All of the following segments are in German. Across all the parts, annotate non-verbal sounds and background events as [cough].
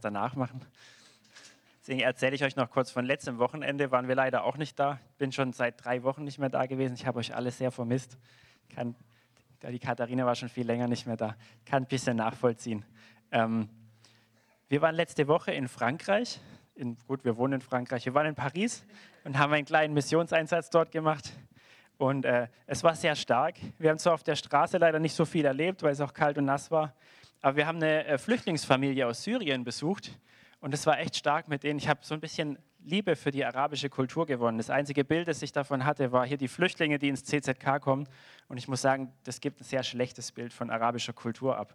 danach machen. Deswegen erzähle ich euch noch kurz von letztem Wochenende. Waren wir leider auch nicht da. Bin schon seit drei Wochen nicht mehr da gewesen. Ich habe euch alle sehr vermisst. Kann, die Katharina war schon viel länger nicht mehr da. Kann ein bisschen nachvollziehen. Ähm, wir waren letzte Woche in Frankreich. In, gut, wir wohnen in Frankreich. Wir waren in Paris und haben einen kleinen Missionseinsatz dort gemacht. Und äh, es war sehr stark. Wir haben zwar auf der Straße leider nicht so viel erlebt, weil es auch kalt und nass war. Aber wir haben eine äh, Flüchtlingsfamilie aus Syrien besucht. Und es war echt stark mit denen. Ich habe so ein bisschen Liebe für die arabische Kultur gewonnen. Das einzige Bild, das ich davon hatte, war hier die Flüchtlinge, die ins CZK kommen. Und ich muss sagen, das gibt ein sehr schlechtes Bild von arabischer Kultur ab.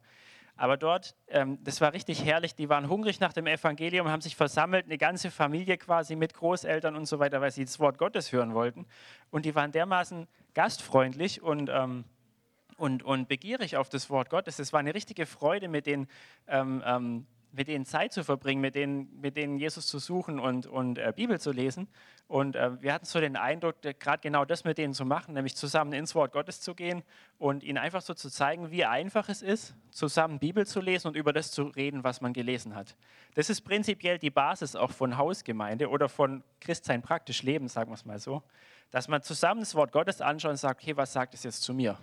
Aber dort, ähm, das war richtig herrlich. Die waren hungrig nach dem Evangelium, haben sich versammelt, eine ganze Familie quasi mit Großeltern und so weiter, weil sie das Wort Gottes hören wollten. Und die waren dermaßen gastfreundlich und ähm, und, und begierig auf das Wort Gottes. Es war eine richtige Freude, mit denen, ähm, ähm, mit denen Zeit zu verbringen, mit denen, mit denen Jesus zu suchen und, und äh, Bibel zu lesen. Und äh, wir hatten so den Eindruck, gerade genau das mit denen zu machen, nämlich zusammen ins Wort Gottes zu gehen und ihnen einfach so zu zeigen, wie einfach es ist, zusammen Bibel zu lesen und über das zu reden, was man gelesen hat. Das ist prinzipiell die Basis auch von Hausgemeinde oder von Christsein praktisch Leben, sagen wir es mal so, dass man zusammen das Wort Gottes anschaut und sagt, okay, was sagt es jetzt zu mir?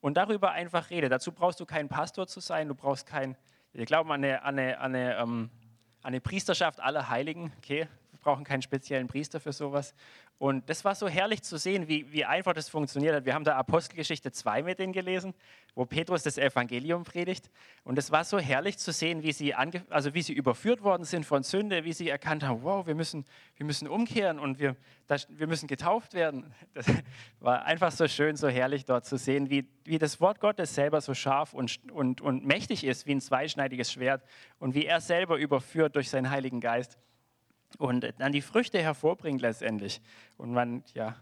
Und darüber einfach rede. Dazu brauchst du kein Pastor zu sein, du brauchst kein, wir glauben an eine, an eine, an eine, ähm, eine Priesterschaft aller Heiligen, okay, brauchen keinen speziellen Priester für sowas. Und das war so herrlich zu sehen, wie, wie einfach das funktioniert hat. Wir haben da Apostelgeschichte 2 mit denen gelesen, wo Petrus das Evangelium predigt. Und es war so herrlich zu sehen, wie sie, also wie sie überführt worden sind von Sünde, wie sie erkannt haben, wow, wir müssen, wir müssen umkehren und wir, das, wir müssen getauft werden. Das war einfach so schön, so herrlich dort zu sehen, wie, wie das Wort Gottes selber so scharf und, und, und mächtig ist, wie ein zweischneidiges Schwert und wie er selber überführt durch seinen Heiligen Geist und dann die Früchte hervorbringt letztendlich. Und man ja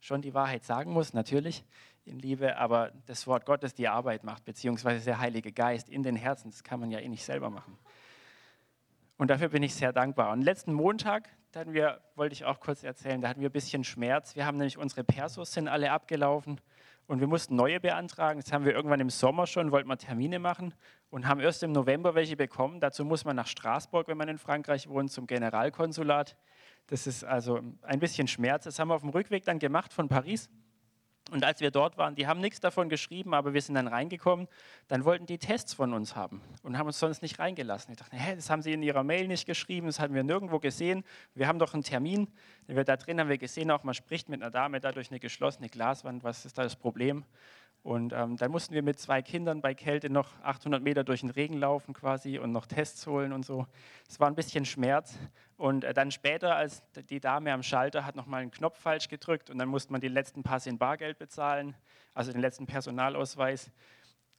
schon die Wahrheit sagen muss, natürlich in Liebe, aber das Wort Gottes die Arbeit macht, beziehungsweise der Heilige Geist in den Herzen, das kann man ja eh nicht selber machen. Und dafür bin ich sehr dankbar. Und letzten Montag, da hatten wir, wollte ich auch kurz erzählen, da hatten wir ein bisschen Schmerz. Wir haben nämlich unsere Persos sind alle abgelaufen und wir mussten neue beantragen. Das haben wir irgendwann im Sommer schon, wollten wir Termine machen und haben erst im November welche bekommen. Dazu muss man nach Straßburg, wenn man in Frankreich wohnt, zum Generalkonsulat. Das ist also ein bisschen Schmerz. Das haben wir auf dem Rückweg dann gemacht von Paris. Und als wir dort waren, die haben nichts davon geschrieben, aber wir sind dann reingekommen, dann wollten die Tests von uns haben und haben uns sonst nicht reingelassen. Ich dachte, hä, das haben sie in ihrer Mail nicht geschrieben, das hatten wir nirgendwo gesehen. Wir haben doch einen Termin, den wir da drin haben wir gesehen, auch man spricht mit einer Dame da durch eine geschlossene Glaswand, was ist da das Problem? Und ähm, dann mussten wir mit zwei Kindern bei Kälte noch 800 Meter durch den Regen laufen quasi und noch Tests holen und so. Es war ein bisschen Schmerz. Und äh, dann später, als die Dame am Schalter hat nochmal einen Knopf falsch gedrückt und dann musste man den letzten Pass in Bargeld bezahlen, also den letzten Personalausweis.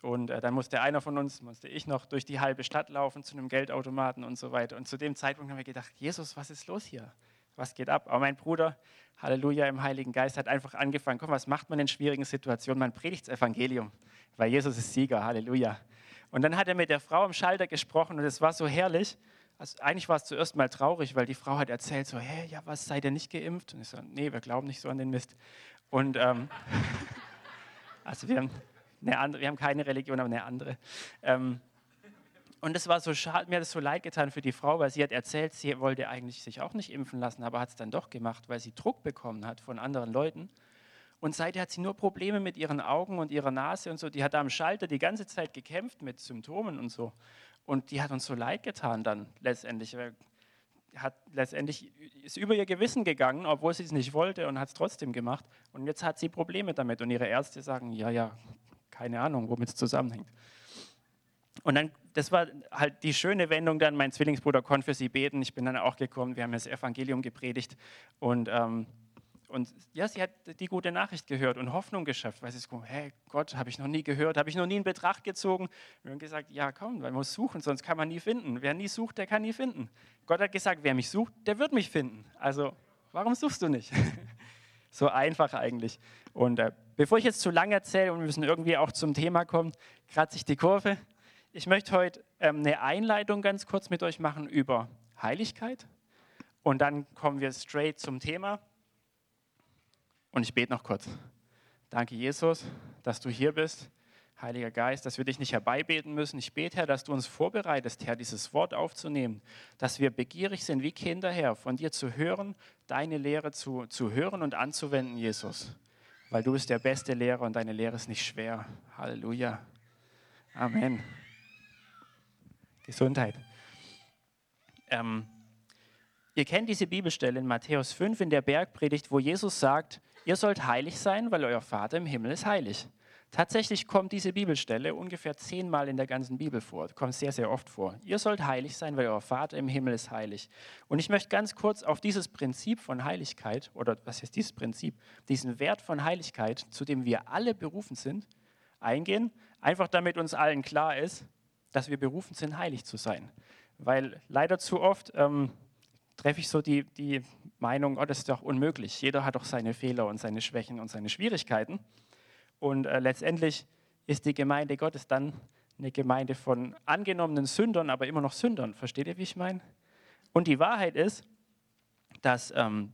Und äh, dann musste einer von uns, musste ich noch durch die halbe Stadt laufen zu einem Geldautomaten und so weiter. Und zu dem Zeitpunkt haben wir gedacht, Jesus, was ist los hier? Was geht ab? Aber mein Bruder, Halleluja, im Heiligen Geist hat einfach angefangen, komm, was macht man in schwierigen Situationen? Man predigt das Evangelium, weil Jesus ist Sieger, Halleluja. Und dann hat er mit der Frau am Schalter gesprochen und es war so herrlich. Also eigentlich war es zuerst mal traurig, weil die Frau hat erzählt so, hey, ja, was, seid ihr nicht geimpft? Und ich so, nee, wir glauben nicht so an den Mist. Und ähm, [laughs] also wir haben, eine andere, wir haben keine Religion, aber eine andere. Ähm, und es war so schade, mir hat es so leid getan für die Frau, weil sie hat erzählt, sie wollte eigentlich sich auch nicht impfen lassen, aber hat es dann doch gemacht, weil sie Druck bekommen hat von anderen Leuten. Und seitdem hat sie nur Probleme mit ihren Augen und ihrer Nase und so. Die hat am Schalter die ganze Zeit gekämpft mit Symptomen und so. Und die hat uns so leid getan dann letztendlich. Hat letztendlich ist über ihr Gewissen gegangen, obwohl sie es nicht wollte und hat es trotzdem gemacht. Und jetzt hat sie Probleme damit. Und ihre Ärzte sagen, ja, ja, keine Ahnung, womit es zusammenhängt. Und dann, das war halt die schöne Wendung dann, mein Zwillingsbruder konnte für sie beten, ich bin dann auch gekommen, wir haben das Evangelium gepredigt und, ähm, und ja, sie hat die gute Nachricht gehört und Hoffnung geschafft, weil sie so, hey Gott, habe ich noch nie gehört, habe ich noch nie in Betracht gezogen. Wir haben gesagt, ja komm, man muss suchen, sonst kann man nie finden. Wer nie sucht, der kann nie finden. Gott hat gesagt, wer mich sucht, der wird mich finden. Also warum suchst du nicht? [laughs] so einfach eigentlich. Und äh, bevor ich jetzt zu lange erzähle und wir müssen irgendwie auch zum Thema kommen, kratze ich die Kurve. Ich möchte heute ähm, eine Einleitung ganz kurz mit euch machen über Heiligkeit und dann kommen wir straight zum Thema. Und ich bete noch kurz. Danke, Jesus, dass du hier bist. Heiliger Geist, dass wir dich nicht herbeibeten müssen. Ich bete, Herr, dass du uns vorbereitest, Herr, dieses Wort aufzunehmen, dass wir begierig sind wie Kinder, Herr, von dir zu hören, deine Lehre zu, zu hören und anzuwenden, Jesus. Weil du bist der beste Lehrer und deine Lehre ist nicht schwer. Halleluja. Amen. Gesundheit. Ähm, ihr kennt diese Bibelstelle in Matthäus 5 in der Bergpredigt, wo Jesus sagt, ihr sollt heilig sein, weil euer Vater im Himmel ist heilig. Tatsächlich kommt diese Bibelstelle ungefähr zehnmal in der ganzen Bibel vor. Kommt sehr, sehr oft vor. Ihr sollt heilig sein, weil euer Vater im Himmel ist heilig. Und ich möchte ganz kurz auf dieses Prinzip von Heiligkeit, oder was ist dieses Prinzip, diesen Wert von Heiligkeit, zu dem wir alle berufen sind, eingehen. Einfach damit uns allen klar ist, dass wir berufen sind, heilig zu sein. Weil leider zu oft ähm, treffe ich so die, die Meinung, oh, das ist doch unmöglich. Jeder hat doch seine Fehler und seine Schwächen und seine Schwierigkeiten. Und äh, letztendlich ist die Gemeinde Gottes dann eine Gemeinde von angenommenen Sündern, aber immer noch Sündern. Versteht ihr, wie ich meine? Und die Wahrheit ist, dass ähm,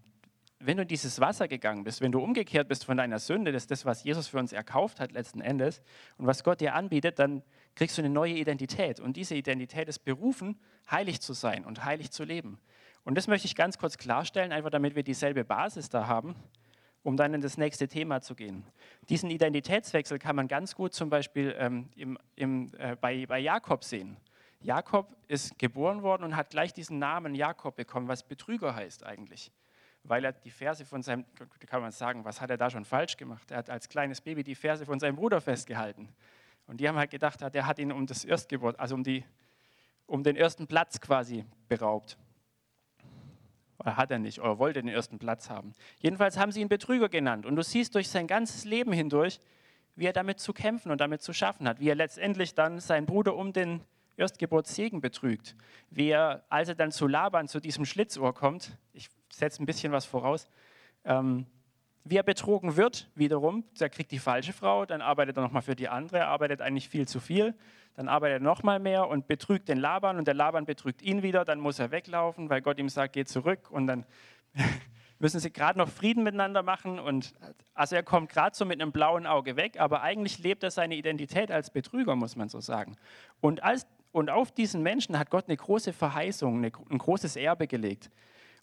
wenn du in dieses Wasser gegangen bist, wenn du umgekehrt bist von deiner Sünde, das ist das, was Jesus für uns erkauft hat letzten Endes und was Gott dir anbietet, dann kriegst du eine neue Identität. Und diese Identität ist berufen, heilig zu sein und heilig zu leben. Und das möchte ich ganz kurz klarstellen, einfach damit wir dieselbe Basis da haben um dann in das nächste Thema zu gehen. Diesen Identitätswechsel kann man ganz gut zum Beispiel ähm, im, im, äh, bei, bei Jakob sehen. Jakob ist geboren worden und hat gleich diesen Namen Jakob bekommen, was Betrüger heißt eigentlich. Weil er die Verse von seinem, kann man sagen, was hat er da schon falsch gemacht? Er hat als kleines Baby die Verse von seinem Bruder festgehalten. Und die haben halt gedacht, der hat ihn um das Erstgeburt, also um, die, um den ersten Platz quasi beraubt. Oder hat er nicht, oder wollte den ersten Platz haben. Jedenfalls haben sie ihn Betrüger genannt. Und du siehst durch sein ganzes Leben hindurch, wie er damit zu kämpfen und damit zu schaffen hat. Wie er letztendlich dann seinen Bruder um den Erstgeburtssegen betrügt. Wie er, als er dann zu Laban, zu diesem Schlitzohr kommt, ich setze ein bisschen was voraus, ähm, wie er betrogen wird, wiederum, er kriegt die falsche Frau, dann arbeitet er nochmal für die andere, arbeitet eigentlich viel zu viel, dann arbeitet er nochmal mehr und betrügt den Laban und der Laban betrügt ihn wieder, dann muss er weglaufen, weil Gott ihm sagt, geh zurück und dann [laughs] müssen sie gerade noch Frieden miteinander machen und also er kommt gerade so mit einem blauen Auge weg, aber eigentlich lebt er seine Identität als Betrüger, muss man so sagen. Und, als, und auf diesen Menschen hat Gott eine große Verheißung, eine, ein großes Erbe gelegt.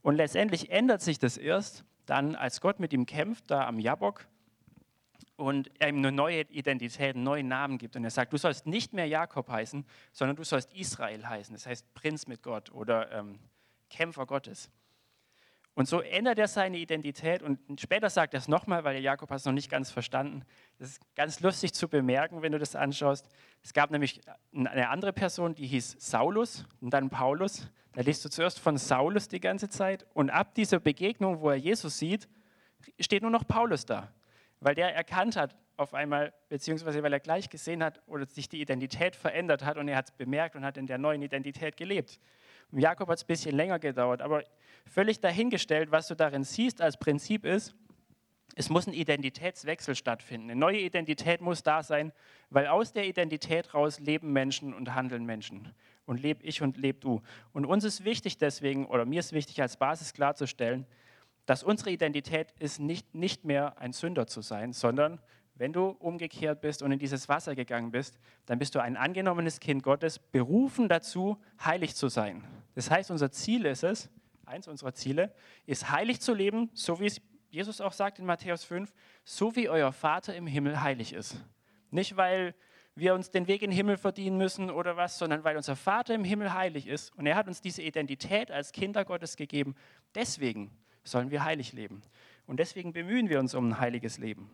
Und letztendlich ändert sich das erst, dann, als Gott mit ihm kämpft, da am Jabok, und er ihm eine neue Identität, einen neuen Namen gibt. Und er sagt, du sollst nicht mehr Jakob heißen, sondern du sollst Israel heißen. Das heißt Prinz mit Gott oder ähm, Kämpfer Gottes. Und so ändert er seine Identität und später sagt er es nochmal, weil Jakob hat es noch nicht ganz verstanden. Das ist ganz lustig zu bemerken, wenn du das anschaust. Es gab nämlich eine andere Person, die hieß Saulus und dann Paulus. Da liest du zuerst von Saulus die ganze Zeit und ab dieser Begegnung, wo er Jesus sieht, steht nur noch Paulus da, weil der erkannt hat auf einmal, beziehungsweise weil er gleich gesehen hat oder sich die Identität verändert hat und er hat es bemerkt und hat in der neuen Identität gelebt. Jakob hat es ein bisschen länger gedauert, aber völlig dahingestellt, was du darin siehst als Prinzip ist, es muss ein Identitätswechsel stattfinden. Eine neue Identität muss da sein, weil aus der Identität raus leben Menschen und handeln Menschen. Und lebe ich und leb du. Und uns ist wichtig deswegen, oder mir ist wichtig als Basis klarzustellen, dass unsere Identität ist nicht, nicht mehr ein Sünder zu sein, sondern wenn du umgekehrt bist und in dieses Wasser gegangen bist, dann bist du ein angenommenes Kind Gottes, berufen dazu, heilig zu sein. Das heißt, unser Ziel ist es, eins unserer Ziele, ist heilig zu leben, so wie es Jesus auch sagt in Matthäus 5, so wie euer Vater im Himmel heilig ist. Nicht, weil wir uns den Weg in den Himmel verdienen müssen oder was, sondern weil unser Vater im Himmel heilig ist und er hat uns diese Identität als Kinder Gottes gegeben. Deswegen sollen wir heilig leben. Und deswegen bemühen wir uns um ein heiliges Leben.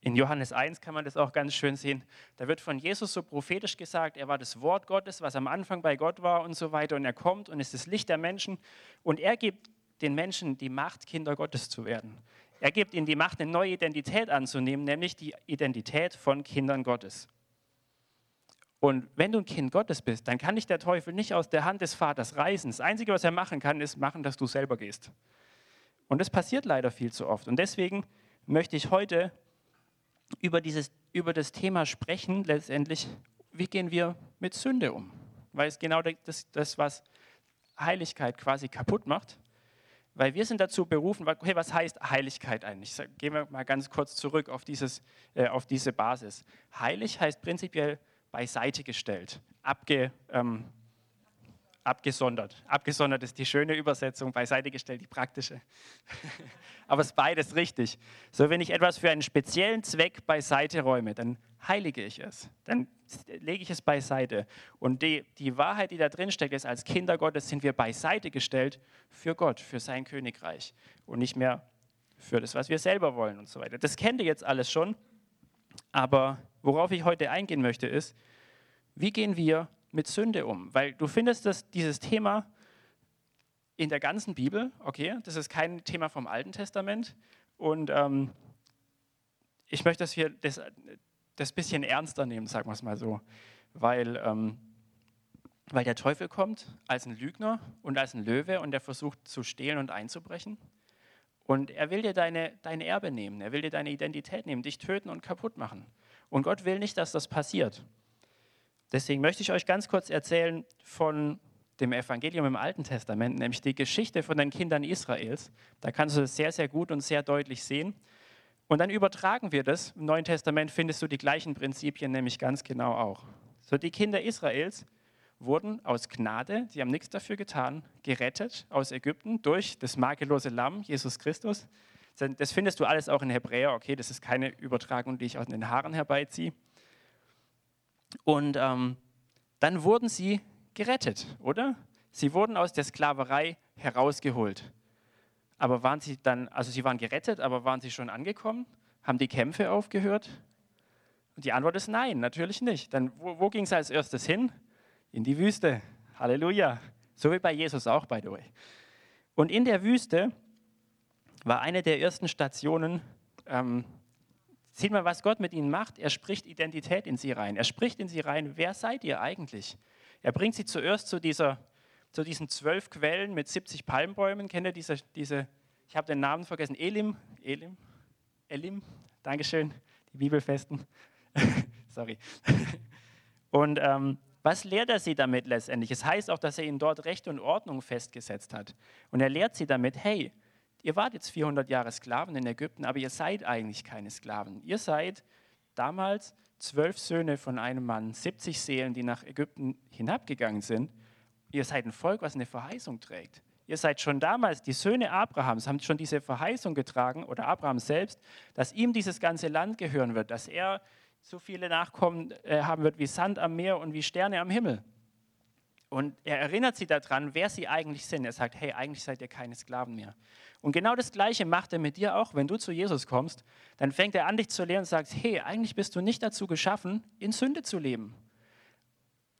In Johannes 1 kann man das auch ganz schön sehen. Da wird von Jesus so prophetisch gesagt, er war das Wort Gottes, was am Anfang bei Gott war und so weiter. Und er kommt und ist das Licht der Menschen. Und er gibt den Menschen die Macht, Kinder Gottes zu werden. Er gibt ihnen die Macht, eine neue Identität anzunehmen, nämlich die Identität von Kindern Gottes. Und wenn du ein Kind Gottes bist, dann kann dich der Teufel nicht aus der Hand des Vaters reißen. Das Einzige, was er machen kann, ist machen, dass du selber gehst. Und das passiert leider viel zu oft. Und deswegen möchte ich heute über, dieses, über das Thema sprechen, letztendlich, wie gehen wir mit Sünde um? Weil es genau das, das was Heiligkeit quasi kaputt macht. Weil wir sind dazu berufen, okay, was heißt Heiligkeit eigentlich? Gehen wir mal ganz kurz zurück auf, dieses, äh, auf diese Basis. Heilig heißt prinzipiell beiseite gestellt, abge, ähm, abgesondert. Abgesondert ist die schöne Übersetzung, beiseite gestellt die praktische. [laughs] Aber es ist beides richtig. So, wenn ich etwas für einen speziellen Zweck beiseite räume, dann heilige ich es. Dann lege ich es beiseite. Und die, die Wahrheit, die da drin steckt, ist, als Kinder Gottes sind wir beiseite gestellt für Gott, für sein Königreich und nicht mehr für das, was wir selber wollen und so weiter. Das kennt ihr jetzt alles schon. Aber worauf ich heute eingehen möchte, ist, wie gehen wir mit Sünde um? Weil du findest das, dieses Thema in der ganzen Bibel, okay, das ist kein Thema vom Alten Testament. Und ähm, ich möchte, dass wir das, das bisschen ernster nehmen, sagen wir es mal so. Weil, ähm, weil der Teufel kommt als ein Lügner und als ein Löwe und er versucht zu stehlen und einzubrechen. Und er will dir deine, dein Erbe nehmen, er will dir deine Identität nehmen, dich töten und kaputt machen. Und Gott will nicht, dass das passiert. Deswegen möchte ich euch ganz kurz erzählen von dem Evangelium im Alten Testament, nämlich die Geschichte von den Kindern Israels. Da kannst du das sehr, sehr gut und sehr deutlich sehen. Und dann übertragen wir das. Im Neuen Testament findest du die gleichen Prinzipien nämlich ganz genau auch. So, die Kinder Israels wurden aus Gnade, sie haben nichts dafür getan, gerettet aus Ägypten durch das makellose Lamm, Jesus Christus. Das findest du alles auch in Hebräer, okay, das ist keine Übertragung, die ich aus den Haaren herbeiziehe. Und ähm, dann wurden sie gerettet, oder? Sie wurden aus der Sklaverei herausgeholt. Aber waren sie dann, also sie waren gerettet, aber waren sie schon angekommen? Haben die Kämpfe aufgehört? Und die Antwort ist nein, natürlich nicht. Dann, wo, wo ging es als erstes hin? In die Wüste. Halleluja. So wie bei Jesus auch, by the way. Und in der Wüste war eine der ersten Stationen ähm, Seht mal, was Gott mit ihnen macht. Er spricht Identität in sie rein. Er spricht in sie rein, wer seid ihr eigentlich? Er bringt sie zuerst zu, dieser, zu diesen zwölf Quellen mit 70 Palmbäumen. Kennt ihr diese, diese ich habe den Namen vergessen, Elim, Elim, Elim, Dankeschön, die Bibelfesten. [laughs] Sorry. Und ähm, was lehrt er sie damit letztendlich? Es heißt auch, dass er ihnen dort Recht und Ordnung festgesetzt hat. Und er lehrt sie damit, hey, ihr wart jetzt 400 Jahre Sklaven in Ägypten, aber ihr seid eigentlich keine Sklaven. Ihr seid damals zwölf Söhne von einem Mann, 70 Seelen, die nach Ägypten hinabgegangen sind. Ihr seid ein Volk, was eine Verheißung trägt. Ihr seid schon damals, die Söhne Abrahams haben schon diese Verheißung getragen, oder Abraham selbst, dass ihm dieses ganze Land gehören wird, dass er so viele Nachkommen äh, haben wird wie Sand am Meer und wie Sterne am Himmel. Und er erinnert sie daran, wer sie eigentlich sind. Er sagt, hey, eigentlich seid ihr keine Sklaven mehr. Und genau das Gleiche macht er mit dir auch, wenn du zu Jesus kommst. Dann fängt er an, dich zu lehren und sagt, hey, eigentlich bist du nicht dazu geschaffen, in Sünde zu leben.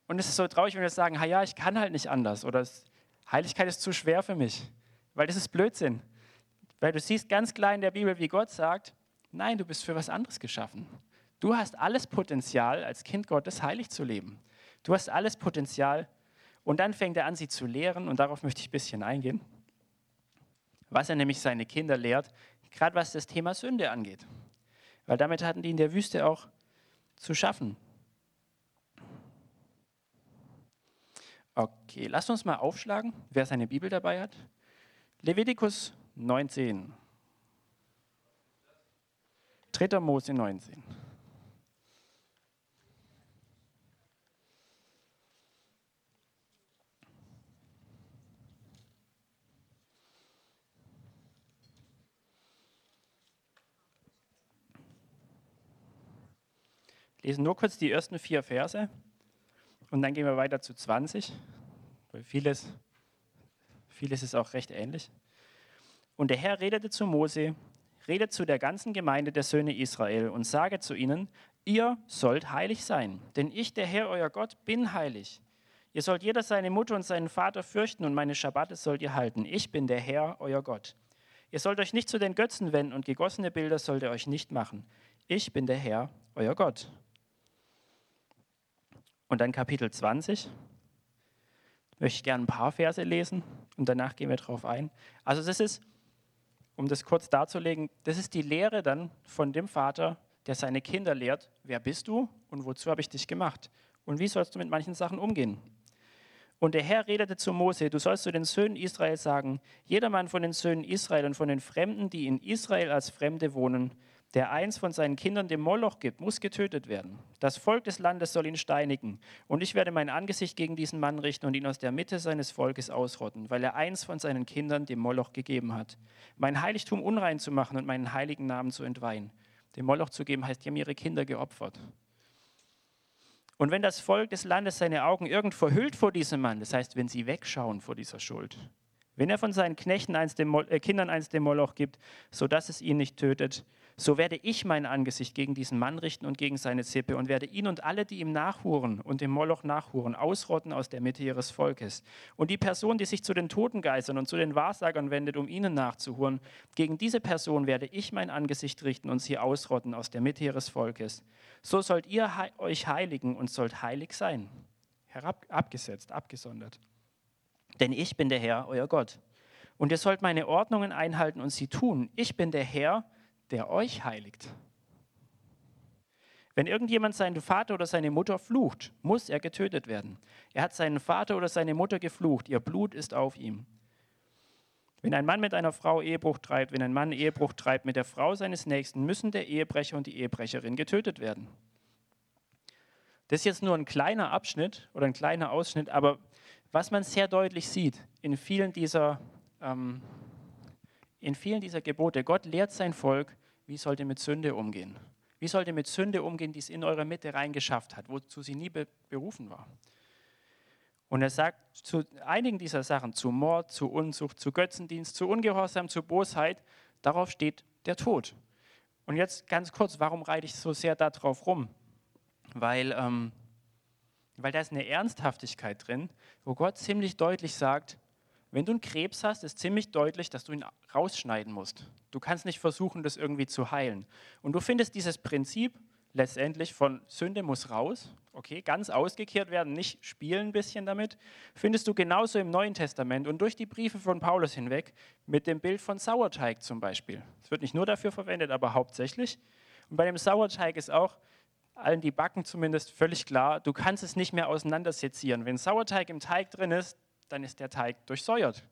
Und es ist so traurig, wenn wir sagen, ja, ich kann halt nicht anders. Oder Heiligkeit ist zu schwer für mich. Weil das ist Blödsinn. Weil du siehst ganz klar in der Bibel, wie Gott sagt, nein, du bist für was anderes geschaffen. Du hast alles Potenzial, als Kind Gottes heilig zu leben. Du hast alles Potenzial. Und dann fängt er an, sie zu lehren. Und darauf möchte ich ein bisschen eingehen was er nämlich seine Kinder lehrt, gerade was das Thema Sünde angeht. Weil damit hatten die in der Wüste auch zu schaffen. Okay, lasst uns mal aufschlagen, wer seine Bibel dabei hat. Levitikus 19. 3. Mose 19. lesen nur kurz die ersten vier Verse und dann gehen wir weiter zu 20, weil vieles, vieles ist auch recht ähnlich. Und der Herr redete zu Mose, redet zu der ganzen Gemeinde der Söhne Israel und sage zu ihnen, ihr sollt heilig sein, denn ich, der Herr, euer Gott, bin heilig. Ihr sollt jeder seine Mutter und seinen Vater fürchten und meine Schabbate sollt ihr halten. Ich bin der Herr, euer Gott. Ihr sollt euch nicht zu den Götzen wenden und gegossene Bilder sollt ihr euch nicht machen. Ich bin der Herr, euer Gott. Und dann Kapitel 20. Möchte ich gerne ein paar Verse lesen und danach gehen wir darauf ein. Also das ist, um das kurz darzulegen, das ist die Lehre dann von dem Vater, der seine Kinder lehrt, wer bist du und wozu habe ich dich gemacht und wie sollst du mit manchen Sachen umgehen. Und der Herr redete zu Mose, du sollst zu den Söhnen Israel sagen, jedermann von den Söhnen Israel und von den Fremden, die in Israel als Fremde wohnen, der eins von seinen Kindern dem Moloch gibt, muss getötet werden. Das Volk des Landes soll ihn steinigen. Und ich werde mein Angesicht gegen diesen Mann richten und ihn aus der Mitte seines Volkes ausrotten, weil er eins von seinen Kindern dem Moloch gegeben hat. Mein Heiligtum unrein zu machen und meinen heiligen Namen zu entweihen. Dem Moloch zu geben heißt, die haben ihre Kinder geopfert. Und wenn das Volk des Landes seine Augen irgend verhüllt vor diesem Mann, das heißt, wenn sie wegschauen vor dieser Schuld, wenn er von seinen Knechten eins dem, äh, Kindern eins dem Moloch gibt, sodass es ihn nicht tötet, so werde ich mein Angesicht gegen diesen Mann richten und gegen seine Zippe und werde ihn und alle, die ihm nachhuren und dem Moloch nachhuren, ausrotten aus der Mitte ihres Volkes. Und die Person, die sich zu den Totengeistern und zu den Wahrsagern wendet, um ihnen nachzuhuren, gegen diese Person werde ich mein Angesicht richten und sie ausrotten aus der Mitte ihres Volkes. So sollt ihr euch heiligen und sollt heilig sein. Herab, abgesetzt, abgesondert. Denn ich bin der Herr, euer Gott. Und ihr sollt meine Ordnungen einhalten und sie tun. Ich bin der Herr, der euch heiligt. Wenn irgendjemand seinen Vater oder seine Mutter flucht, muss er getötet werden. Er hat seinen Vater oder seine Mutter geflucht, ihr Blut ist auf ihm. Wenn ein Mann mit einer Frau Ehebruch treibt, wenn ein Mann Ehebruch treibt mit der Frau seines Nächsten, müssen der Ehebrecher und die Ehebrecherin getötet werden. Das ist jetzt nur ein kleiner Abschnitt oder ein kleiner Ausschnitt, aber was man sehr deutlich sieht in vielen dieser ähm, in vielen dieser Gebote, Gott lehrt sein Volk, wie sollt ihr mit Sünde umgehen. Wie sollt ihr mit Sünde umgehen, die es in eure Mitte reingeschafft hat, wozu sie nie berufen war. Und er sagt zu einigen dieser Sachen, zu Mord, zu Unzucht, zu Götzendienst, zu Ungehorsam, zu Bosheit, darauf steht der Tod. Und jetzt ganz kurz, warum reite ich so sehr darauf rum? Weil, ähm, weil da ist eine Ernsthaftigkeit drin, wo Gott ziemlich deutlich sagt, wenn du einen Krebs hast, ist ziemlich deutlich, dass du ihn rausschneiden musst. Du kannst nicht versuchen, das irgendwie zu heilen. Und du findest dieses Prinzip letztendlich von Sünde muss raus, okay, ganz ausgekehrt werden, nicht spielen ein bisschen damit, findest du genauso im Neuen Testament und durch die Briefe von Paulus hinweg mit dem Bild von Sauerteig zum Beispiel. Es wird nicht nur dafür verwendet, aber hauptsächlich. Und bei dem Sauerteig ist auch allen, die backen zumindest, völlig klar, du kannst es nicht mehr auseinandersezieren. Wenn Sauerteig im Teig drin ist, dann ist der Teig durchsäuert.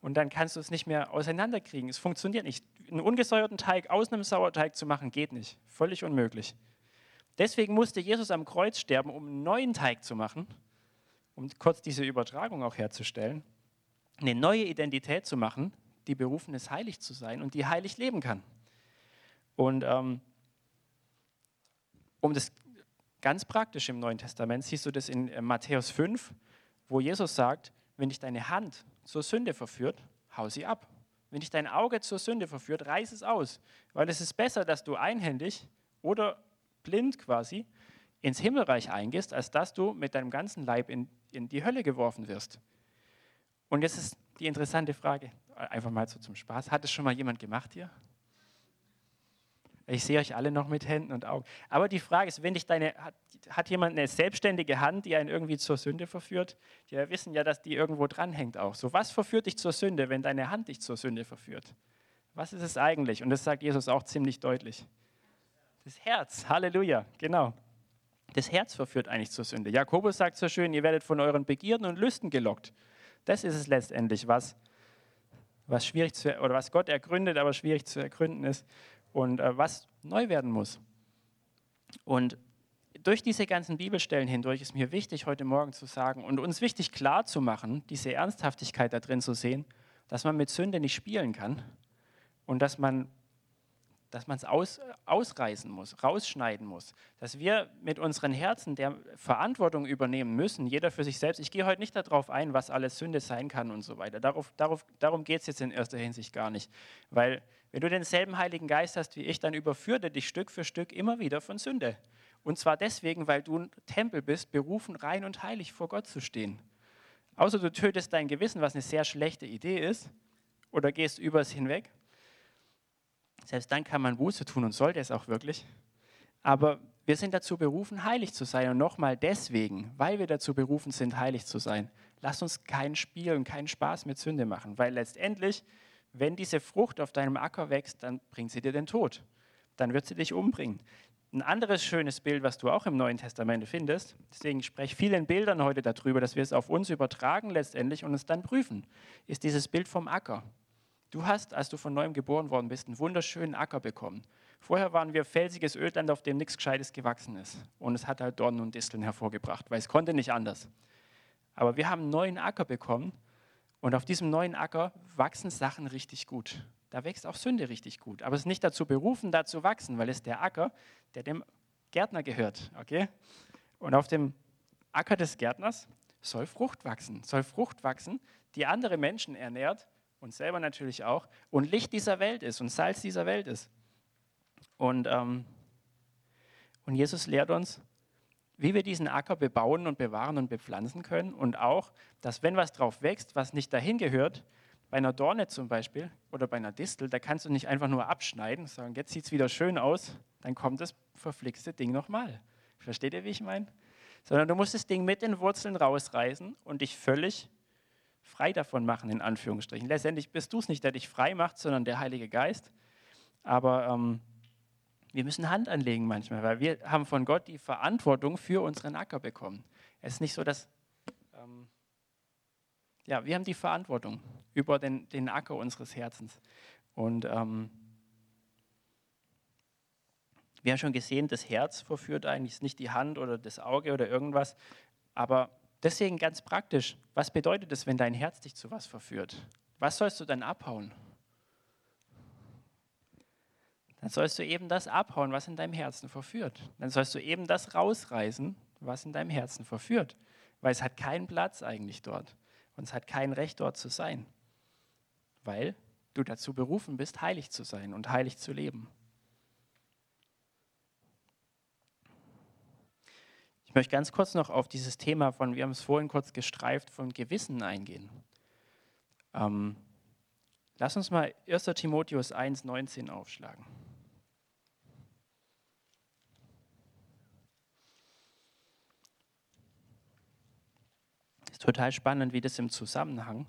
Und dann kannst du es nicht mehr auseinanderkriegen. Es funktioniert nicht. Einen ungesäuerten Teig aus einem Sauerteig zu machen, geht nicht. Völlig unmöglich. Deswegen musste Jesus am Kreuz sterben, um einen neuen Teig zu machen, um kurz diese Übertragung auch herzustellen, eine neue Identität zu machen, die berufen ist, heilig zu sein und die heilig leben kann. Und ähm, um das ganz praktisch im Neuen Testament siehst du das in äh, Matthäus 5, wo Jesus sagt, wenn dich deine Hand zur Sünde verführt, hau sie ab. Wenn dich dein Auge zur Sünde verführt, reiß es aus. Weil es ist besser, dass du einhändig oder blind quasi ins Himmelreich eingehst, als dass du mit deinem ganzen Leib in, in die Hölle geworfen wirst. Und jetzt ist die interessante Frage, einfach mal so zum Spaß, hat es schon mal jemand gemacht hier? Ich sehe euch alle noch mit Händen und Augen. Aber die Frage ist, wenn dich deine, hat, hat jemand eine selbstständige Hand, die einen irgendwie zur Sünde verführt? Die wissen ja, dass die irgendwo dranhängt auch. So, was verführt dich zur Sünde, wenn deine Hand dich zur Sünde verführt? Was ist es eigentlich? Und das sagt Jesus auch ziemlich deutlich. Das Herz, Halleluja, genau. Das Herz verführt eigentlich zur Sünde. Jakobus sagt so schön, ihr werdet von euren Begierden und Lüsten gelockt. Das ist es letztendlich, was, was schwierig zu, oder was Gott ergründet, aber schwierig zu ergründen ist und äh, was neu werden muss. Und durch diese ganzen Bibelstellen hindurch ist mir wichtig, heute Morgen zu sagen und uns wichtig klar zu machen, diese Ernsthaftigkeit da drin zu sehen, dass man mit Sünde nicht spielen kann und dass man dass man es aus, ausreißen muss, rausschneiden muss, dass wir mit unseren Herzen der Verantwortung übernehmen müssen, jeder für sich selbst. Ich gehe heute nicht darauf ein, was alles Sünde sein kann und so weiter. Darauf, darauf, darum geht es jetzt in erster Hinsicht gar nicht, weil wenn du denselben Heiligen Geist hast wie ich, dann überführt er dich Stück für Stück immer wieder von Sünde. Und zwar deswegen, weil du ein Tempel bist, berufen, rein und heilig vor Gott zu stehen. Außer du tötest dein Gewissen, was eine sehr schlechte Idee ist, oder gehst übers hinweg. Selbst dann kann man Buße tun und sollte es auch wirklich. Aber wir sind dazu berufen, heilig zu sein. Und nochmal deswegen, weil wir dazu berufen sind, heilig zu sein, lass uns kein Spiel und keinen Spaß mit Sünde machen. Weil letztendlich wenn diese Frucht auf deinem Acker wächst, dann bringt sie dir den Tod. Dann wird sie dich umbringen. Ein anderes schönes Bild, was du auch im Neuen Testament findest, deswegen spreche ich viel in Bildern heute darüber, dass wir es auf uns übertragen letztendlich und es dann prüfen, ist dieses Bild vom Acker. Du hast, als du von neuem geboren worden bist, einen wunderschönen Acker bekommen. Vorher waren wir felsiges Ödland, auf dem nichts Gescheites gewachsen ist. Und es hat halt Dornen und Disteln hervorgebracht, weil es konnte nicht anders. Aber wir haben einen neuen Acker bekommen und auf diesem neuen Acker wachsen Sachen richtig gut. Da wächst auch Sünde richtig gut. Aber es ist nicht dazu berufen, da zu wachsen, weil es der Acker, der dem Gärtner gehört. Okay? Und auf dem Acker des Gärtners soll Frucht wachsen. Soll Frucht wachsen, die andere Menschen ernährt und selber natürlich auch und Licht dieser Welt ist und Salz dieser Welt ist. Und, ähm, und Jesus lehrt uns, wie wir diesen Acker bebauen und bewahren und bepflanzen können und auch, dass wenn was drauf wächst, was nicht dahin gehört, bei einer Dorne zum Beispiel oder bei einer Distel, da kannst du nicht einfach nur abschneiden, sagen, jetzt sieht es wieder schön aus, dann kommt das verflixte Ding nochmal. Versteht ihr, wie ich meine? Sondern du musst das Ding mit den Wurzeln rausreißen und dich völlig frei davon machen, in Anführungsstrichen. Letztendlich bist du es nicht, der dich frei macht, sondern der Heilige Geist. Aber ähm, wir müssen Hand anlegen manchmal, weil wir haben von Gott die Verantwortung für unseren Acker bekommen. Es ist nicht so, dass ähm, ja, wir haben die Verantwortung über den, den Acker unseres Herzens. Und ähm, wir haben schon gesehen, das Herz verführt eigentlich nicht die Hand oder das Auge oder irgendwas. Aber deswegen ganz praktisch, was bedeutet es, wenn dein Herz dich zu was verführt? Was sollst du dann abhauen? Dann sollst du eben das abhauen, was in deinem Herzen verführt. Dann sollst du eben das rausreißen, was in deinem Herzen verführt. Weil es hat keinen Platz eigentlich dort. Und es hat kein Recht dort zu sein, weil du dazu berufen bist, heilig zu sein und heilig zu leben. Möchte ganz kurz noch auf dieses Thema von, wir haben es vorhin kurz gestreift, von Gewissen eingehen. Ähm, lass uns mal 1 Timotheus 1, 19 aufschlagen. ist total spannend, wie das im Zusammenhang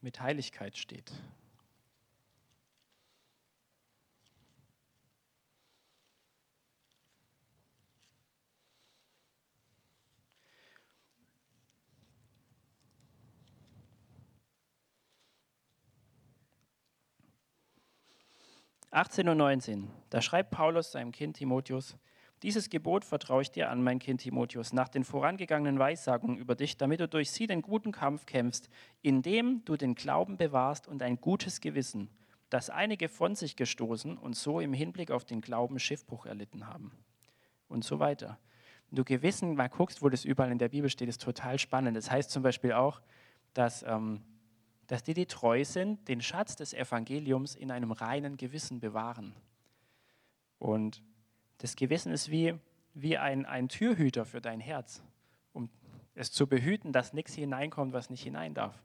mit Heiligkeit steht. Achtzehn und neunzehn. Da schreibt Paulus seinem Kind Timotheus: dieses Gebot vertraue ich dir an, mein Kind Timotheus, nach den vorangegangenen Weissagungen über dich, damit du durch sie den guten Kampf kämpfst, indem du den Glauben bewahrst und ein gutes Gewissen, das einige von sich gestoßen und so im Hinblick auf den Glauben Schiffbruch erlitten haben. Und so weiter. Wenn du Gewissen mal guckst, wo das überall in der Bibel steht, ist total spannend. Das heißt zum Beispiel auch, dass, ähm, dass die, die treu sind, den Schatz des Evangeliums in einem reinen Gewissen bewahren. Und das Gewissen ist wie, wie ein, ein Türhüter für dein Herz, um es zu behüten, dass nichts hineinkommt, was nicht hinein darf.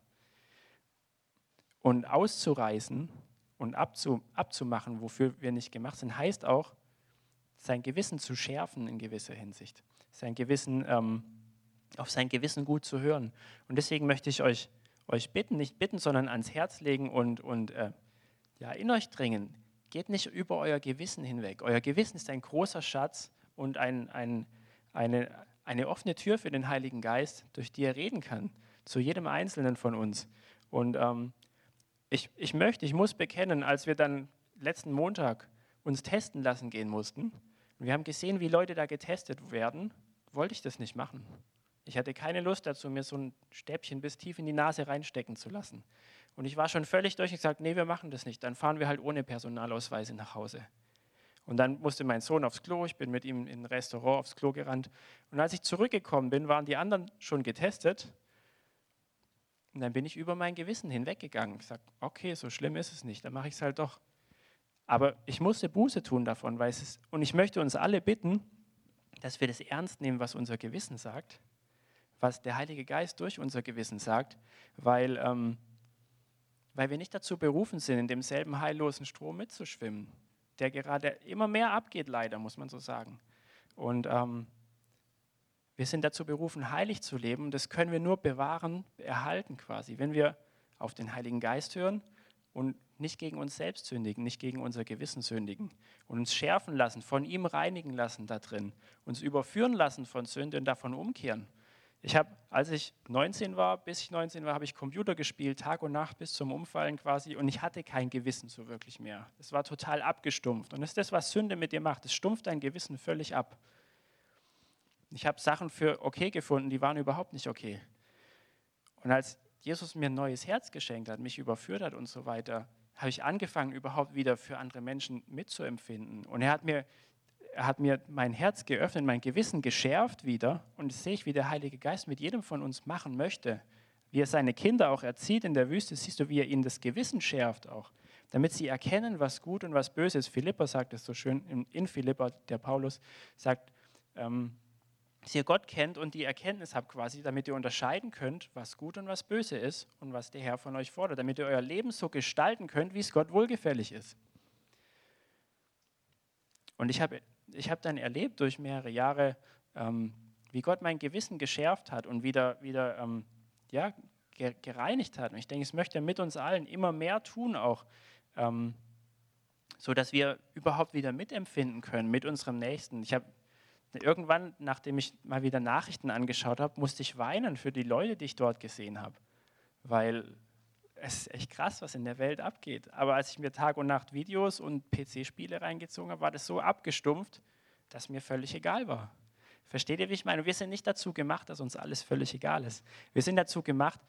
Und auszureißen und abzu, abzumachen, wofür wir nicht gemacht sind, heißt auch, sein Gewissen zu schärfen in gewisser Hinsicht. Sein Gewissen, ähm, auf sein Gewissen gut zu hören. Und deswegen möchte ich euch, euch bitten, nicht bitten, sondern ans Herz legen und, und äh, ja, in euch dringen. Geht nicht über euer Gewissen hinweg. Euer Gewissen ist ein großer Schatz und ein, ein, eine, eine offene Tür für den Heiligen Geist, durch die er reden kann, zu jedem Einzelnen von uns. Und ähm, ich, ich möchte, ich muss bekennen, als wir dann letzten Montag uns testen lassen gehen mussten, und wir haben gesehen, wie Leute da getestet werden, wollte ich das nicht machen. Ich hatte keine Lust dazu, mir so ein Stäbchen bis tief in die Nase reinstecken zu lassen. Und ich war schon völlig durch und gesagt, nee, wir machen das nicht. Dann fahren wir halt ohne Personalausweise nach Hause. Und dann musste mein Sohn aufs Klo, ich bin mit ihm in ein Restaurant aufs Klo gerannt. Und als ich zurückgekommen bin, waren die anderen schon getestet. Und dann bin ich über mein Gewissen hinweggegangen. Ich sagte, okay, so schlimm ist es nicht, dann mache ich es halt doch. Aber ich musste Buße tun davon, weil es ist, und ich möchte uns alle bitten, dass wir das ernst nehmen, was unser Gewissen sagt, was der Heilige Geist durch unser Gewissen sagt, weil ähm, weil wir nicht dazu berufen sind, in demselben heillosen Strom mitzuschwimmen, der gerade immer mehr abgeht, leider, muss man so sagen. Und ähm, wir sind dazu berufen, heilig zu leben. Das können wir nur bewahren, erhalten quasi, wenn wir auf den Heiligen Geist hören und nicht gegen uns selbst sündigen, nicht gegen unser Gewissen sündigen und uns schärfen lassen, von ihm reinigen lassen da drin, uns überführen lassen von Sünde und davon umkehren. Ich habe, als ich 19 war, bis ich 19 war, habe ich Computer gespielt, Tag und Nacht bis zum Umfallen quasi und ich hatte kein Gewissen so wirklich mehr. Es war total abgestumpft und das ist das, was Sünde mit dir macht. Es stumpft dein Gewissen völlig ab. Ich habe Sachen für okay gefunden, die waren überhaupt nicht okay. Und als Jesus mir ein neues Herz geschenkt hat, mich überführt hat und so weiter, habe ich angefangen, überhaupt wieder für andere Menschen mitzuempfinden. Und er hat mir er hat mir mein Herz geöffnet, mein Gewissen geschärft wieder. Und das sehe ich, wie der Heilige Geist mit jedem von uns machen möchte. Wie er seine Kinder auch erzieht in der Wüste, siehst du, wie er ihnen das Gewissen schärft auch. Damit sie erkennen, was gut und was böse ist. Philippa sagt es so schön, in, Philippa, der Paulus sagt, ähm, dass ihr Gott kennt und die Erkenntnis habt quasi, damit ihr unterscheiden könnt, was gut und was böse ist und was der Herr von euch fordert. Damit ihr euer Leben so gestalten könnt, wie es Gott wohlgefällig ist. Und ich habe ich habe dann erlebt durch mehrere Jahre, ähm, wie Gott mein Gewissen geschärft hat und wieder, wieder ähm, ja, gereinigt hat. Und ich denke, es möchte mit uns allen immer mehr tun, auch ähm, so, dass wir überhaupt wieder mitempfinden können mit unserem Nächsten. Ich habe irgendwann, nachdem ich mal wieder Nachrichten angeschaut habe, musste ich weinen für die Leute, die ich dort gesehen habe, weil es ist echt krass, was in der Welt abgeht. Aber als ich mir Tag und Nacht Videos und PC-Spiele reingezogen habe, war das so abgestumpft, dass mir völlig egal war. Versteht ihr, wie ich meine? Wir sind nicht dazu gemacht, dass uns alles völlig egal ist. Wir sind dazu gemacht,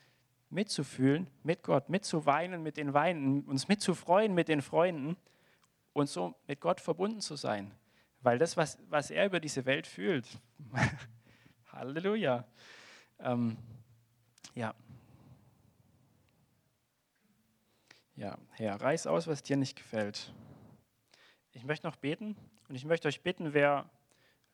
mitzufühlen mit Gott, mitzuweinen mit den Weinen, uns mitzufreuen mit den Freunden und so mit Gott verbunden zu sein. Weil das, was, was er über diese Welt fühlt, [laughs] Halleluja. Ähm, ja. Ja, Herr, reiß aus, was dir nicht gefällt. Ich möchte noch beten und ich möchte euch bitten, wer,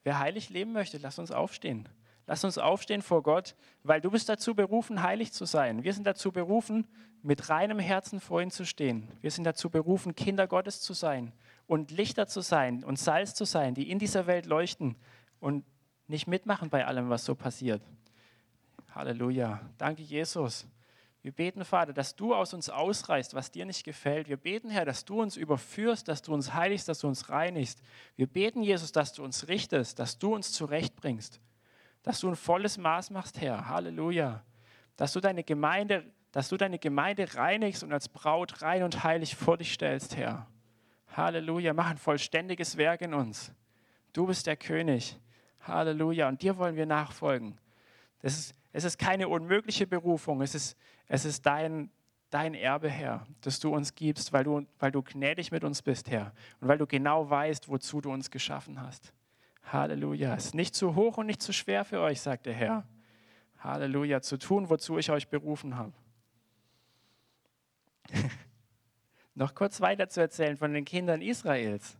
wer heilig leben möchte, lasst uns aufstehen. Lass uns aufstehen vor Gott, weil du bist dazu berufen, heilig zu sein. Wir sind dazu berufen, mit reinem Herzen vor ihm zu stehen. Wir sind dazu berufen, Kinder Gottes zu sein und Lichter zu sein und Salz zu sein, die in dieser Welt leuchten und nicht mitmachen bei allem, was so passiert. Halleluja. Danke, Jesus. Wir beten, Vater, dass du aus uns ausreißt, was dir nicht gefällt. Wir beten, Herr, dass du uns überführst, dass du uns heiligst, dass du uns reinigst. Wir beten, Jesus, dass du uns richtest, dass du uns zurechtbringst, dass du ein volles Maß machst, Herr. Halleluja. Dass du deine Gemeinde, dass du deine Gemeinde reinigst und als Braut rein und heilig vor dich stellst, Herr. Halleluja. Mach ein vollständiges Werk in uns. Du bist der König. Halleluja. Und dir wollen wir nachfolgen. Das ist, es ist keine unmögliche Berufung. Es ist, es ist dein, dein Erbe, Herr, das du uns gibst, weil du, weil du gnädig mit uns bist, Herr. Und weil du genau weißt, wozu du uns geschaffen hast. Halleluja. Es ist nicht zu hoch und nicht zu schwer für euch, sagt der Herr. Halleluja. Zu tun, wozu ich euch berufen habe. [laughs] Noch kurz weiter zu erzählen von den Kindern Israels.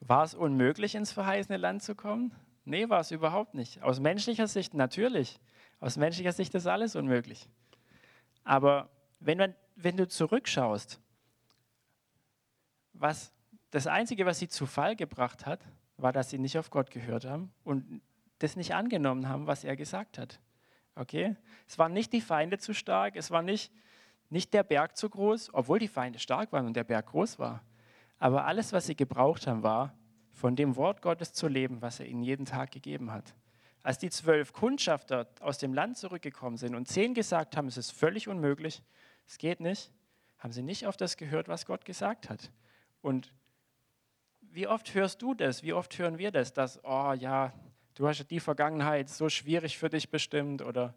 War es unmöglich, ins verheißene Land zu kommen? Nee, war es überhaupt nicht. Aus menschlicher Sicht natürlich. Aus menschlicher Sicht ist alles unmöglich. Aber wenn, man, wenn du zurückschaust, was das Einzige, was sie zu Fall gebracht hat, war, dass sie nicht auf Gott gehört haben und das nicht angenommen haben, was er gesagt hat. Okay? Es waren nicht die Feinde zu stark, es war nicht, nicht der Berg zu groß, obwohl die Feinde stark waren und der Berg groß war. Aber alles, was sie gebraucht haben, war, von dem Wort Gottes zu leben, was er ihnen jeden Tag gegeben hat. Als die zwölf Kundschafter aus dem Land zurückgekommen sind und zehn gesagt haben, es ist völlig unmöglich, es geht nicht, haben sie nicht auf das gehört, was Gott gesagt hat. Und wie oft hörst du das? Wie oft hören wir das? Dass, oh ja, du hast die Vergangenheit so schwierig für dich bestimmt oder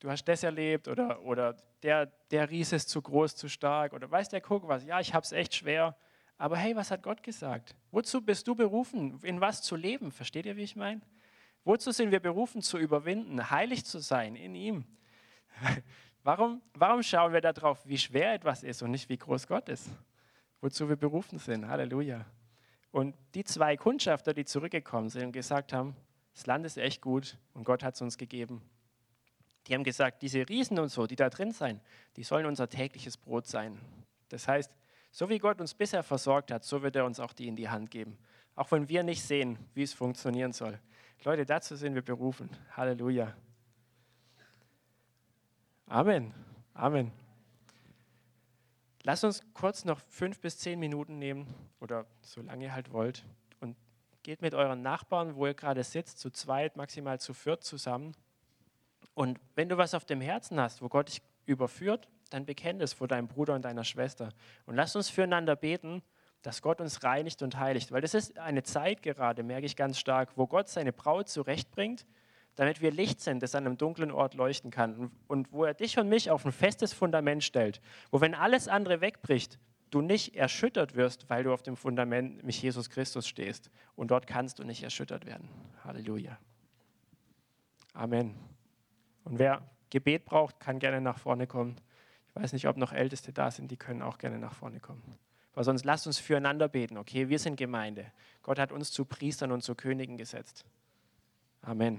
du hast das erlebt oder, oder der, der Ries ist zu groß, zu stark oder weiß der Guck was, ja, ich habe es echt schwer. Aber hey, was hat Gott gesagt? Wozu bist du berufen? In was zu leben? Versteht ihr, wie ich meine? Wozu sind wir berufen zu überwinden, heilig zu sein in ihm? [laughs] Warum, warum schauen wir darauf, wie schwer etwas ist und nicht wie groß Gott ist? Wozu wir berufen sind. Halleluja. Und die zwei Kundschafter, die zurückgekommen sind und gesagt haben, das Land ist echt gut und Gott hat es uns gegeben. Die haben gesagt, diese Riesen und so, die da drin sind, die sollen unser tägliches Brot sein. Das heißt, so wie Gott uns bisher versorgt hat, so wird er uns auch die in die Hand geben. Auch wenn wir nicht sehen, wie es funktionieren soll. Leute, dazu sind wir berufen. Halleluja. Amen. Amen. Lasst uns kurz noch fünf bis zehn Minuten nehmen oder so lange ihr halt wollt und geht mit euren Nachbarn, wo ihr gerade sitzt, zu zweit, maximal zu viert zusammen. Und wenn du was auf dem Herzen hast, wo Gott dich überführt, dann bekenn es vor deinem Bruder und deiner Schwester. Und lasst uns füreinander beten, dass Gott uns reinigt und heiligt. Weil das ist eine Zeit gerade, merke ich ganz stark, wo Gott seine Braut zurechtbringt, damit wir Licht sind, das an einem dunklen Ort leuchten kann. Und wo er dich und mich auf ein festes Fundament stellt. Wo, wenn alles andere wegbricht, du nicht erschüttert wirst, weil du auf dem Fundament mit Jesus Christus stehst. Und dort kannst du nicht erschüttert werden. Halleluja. Amen. Und wer Gebet braucht, kann gerne nach vorne kommen. Ich weiß nicht, ob noch Älteste da sind, die können auch gerne nach vorne kommen. Aber sonst lasst uns füreinander beten, okay? Wir sind Gemeinde. Gott hat uns zu Priestern und zu Königen gesetzt. Amen.